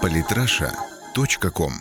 Политраша.ком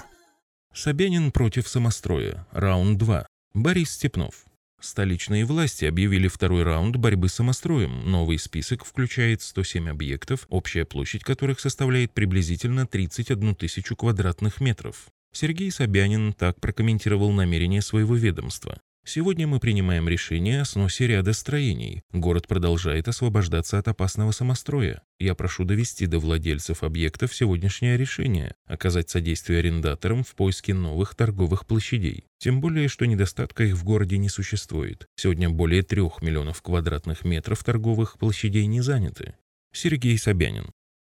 Собянин против самостроя. Раунд 2. Борис Степнов. Столичные власти объявили второй раунд борьбы с самостроем. Новый список включает 107 объектов, общая площадь которых составляет приблизительно 31 тысячу квадратных метров. Сергей Собянин так прокомментировал намерение своего ведомства. Сегодня мы принимаем решение о сносе ряда строений. Город продолжает освобождаться от опасного самостроя. Я прошу довести до владельцев объектов сегодняшнее решение, оказать содействие арендаторам в поиске новых торговых площадей. Тем более, что недостатка их в городе не существует. Сегодня более трех миллионов квадратных метров торговых площадей не заняты. Сергей Собянин.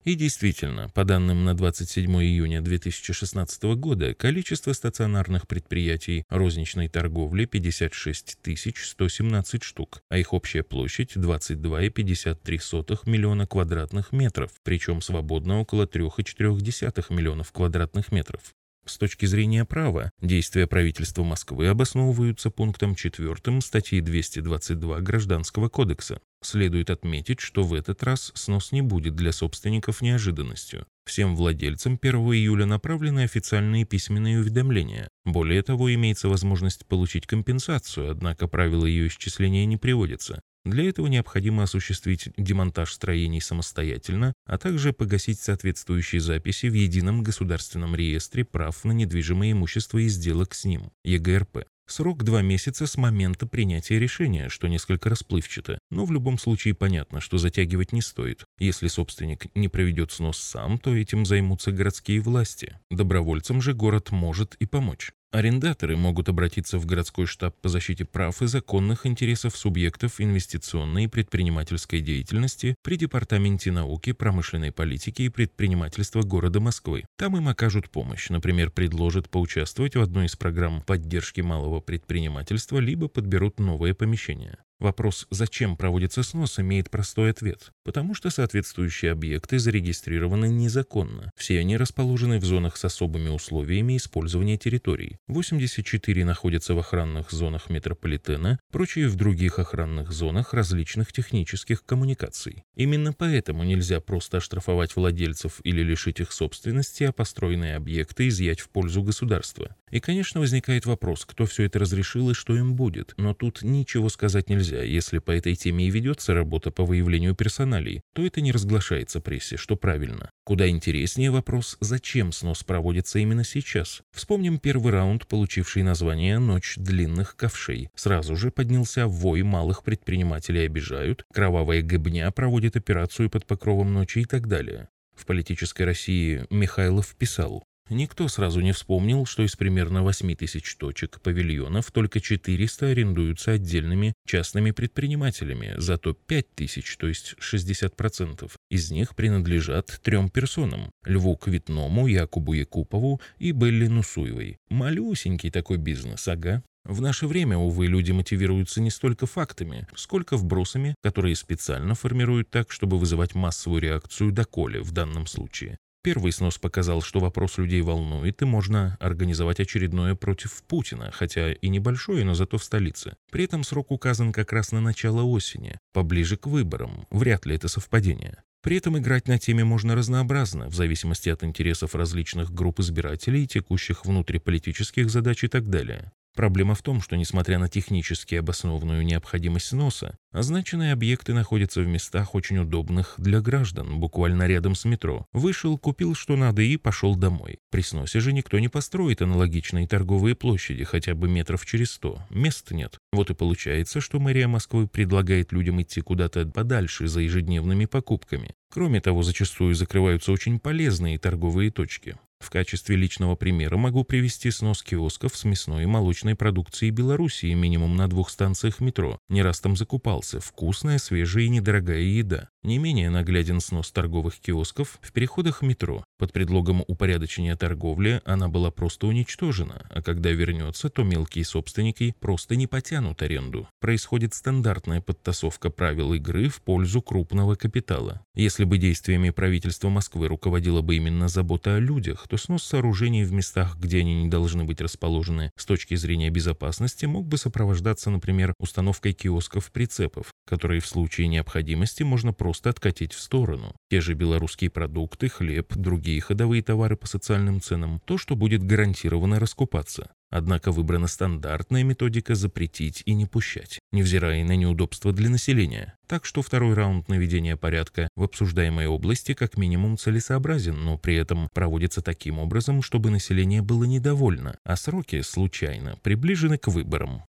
И действительно, по данным на 27 июня 2016 года, количество стационарных предприятий розничной торговли 56 117 штук, а их общая площадь 22,53 миллиона квадратных метров, причем свободно около 3,4 миллионов квадратных метров. С точки зрения права, действия правительства Москвы обосновываются пунктом 4 статьи 222 Гражданского кодекса. Следует отметить, что в этот раз снос не будет для собственников неожиданностью. Всем владельцам 1 июля направлены официальные письменные уведомления. Более того, имеется возможность получить компенсацию, однако правила ее исчисления не приводятся. Для этого необходимо осуществить демонтаж строений самостоятельно, а также погасить соответствующие записи в Едином государственном реестре прав на недвижимое имущество и сделок с ним, ЕГРП. Срок два месяца с момента принятия решения, что несколько расплывчато, но в любом случае понятно, что затягивать не стоит. Если собственник не проведет снос сам, то этим займутся городские власти. Добровольцам же город может и помочь. Арендаторы могут обратиться в городской штаб по защите прав и законных интересов субъектов инвестиционной и предпринимательской деятельности при Департаменте науки, промышленной политики и предпринимательства города Москвы. Там им окажут помощь, например, предложат поучаствовать в одной из программ поддержки малого предпринимательства, либо подберут новое помещение. Вопрос, зачем проводится снос, имеет простой ответ. Потому что соответствующие объекты зарегистрированы незаконно. Все они расположены в зонах с особыми условиями использования территорий. 84 находятся в охранных зонах метрополитена, прочие в других охранных зонах различных технических коммуникаций. Именно поэтому нельзя просто оштрафовать владельцев или лишить их собственности, а построенные объекты изъять в пользу государства. И, конечно, возникает вопрос, кто все это разрешил и что им будет. Но тут ничего сказать нельзя. Если по этой теме и ведется работа по выявлению персоналей, то это не разглашается прессе, что правильно. Куда интереснее вопрос, зачем снос проводится именно сейчас. Вспомним первый раунд, получивший название «Ночь длинных ковшей». Сразу же поднялся вой малых предпринимателей обижают, кровавая гыбня проводит операцию под покровом ночи и так далее. В политической России Михайлов писал, Никто сразу не вспомнил, что из примерно 8 тысяч точек павильонов только 400 арендуются отдельными частными предпринимателями, зато 5 тысяч, то есть 60%, из них принадлежат трем персонам – Льву Квитному, Якубу Якупову и Белли Нусуевой. Малюсенький такой бизнес, ага. В наше время, увы, люди мотивируются не столько фактами, сколько вбросами, которые специально формируют так, чтобы вызывать массовую реакцию доколе в данном случае. Первый снос показал, что вопрос людей волнует, и можно организовать очередное против Путина, хотя и небольшое, но зато в столице. При этом срок указан как раз на начало осени, поближе к выборам. Вряд ли это совпадение. При этом играть на теме можно разнообразно, в зависимости от интересов различных групп избирателей, текущих внутриполитических задач и так далее. Проблема в том, что несмотря на технически обоснованную необходимость сноса, означенные объекты находятся в местах очень удобных для граждан, буквально рядом с метро. Вышел, купил что надо и пошел домой. При сносе же никто не построит аналогичные торговые площади, хотя бы метров через сто. Мест нет. Вот и получается, что мэрия Москвы предлагает людям идти куда-то подальше за ежедневными покупками. Кроме того, зачастую закрываются очень полезные торговые точки. В качестве личного примера могу привести снос киосков с мясной и молочной продукцией Белоруссии минимум на двух станциях метро. Не раз там закупался. Вкусная, свежая и недорогая еда. Не менее нагляден снос торговых киосков в переходах метро. Под предлогом упорядочения торговли она была просто уничтожена, а когда вернется, то мелкие собственники просто не потянут аренду. Происходит стандартная подтасовка правил игры в пользу крупного капитала. Если бы действиями правительства Москвы руководила бы именно забота о людях, то снос сооружений в местах, где они не должны быть расположены с точки зрения безопасности, мог бы сопровождаться, например, установкой киосков-прицепов, которые в случае необходимости можно просто откатить в сторону. Те же белорусские продукты, хлеб, другие ходовые товары по социальным ценам, то, что будет гарантированно раскупаться. Однако выбрана стандартная методика запретить и не пущать, невзирая на неудобства для населения. Так что второй раунд наведения порядка в обсуждаемой области как минимум целесообразен, но при этом проводится таким образом, чтобы население было недовольно, а сроки, случайно, приближены к выборам.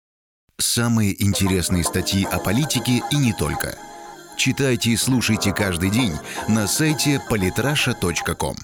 Самые интересные статьи о политике и не только. Читайте и слушайте каждый день на сайте polytrasha.com.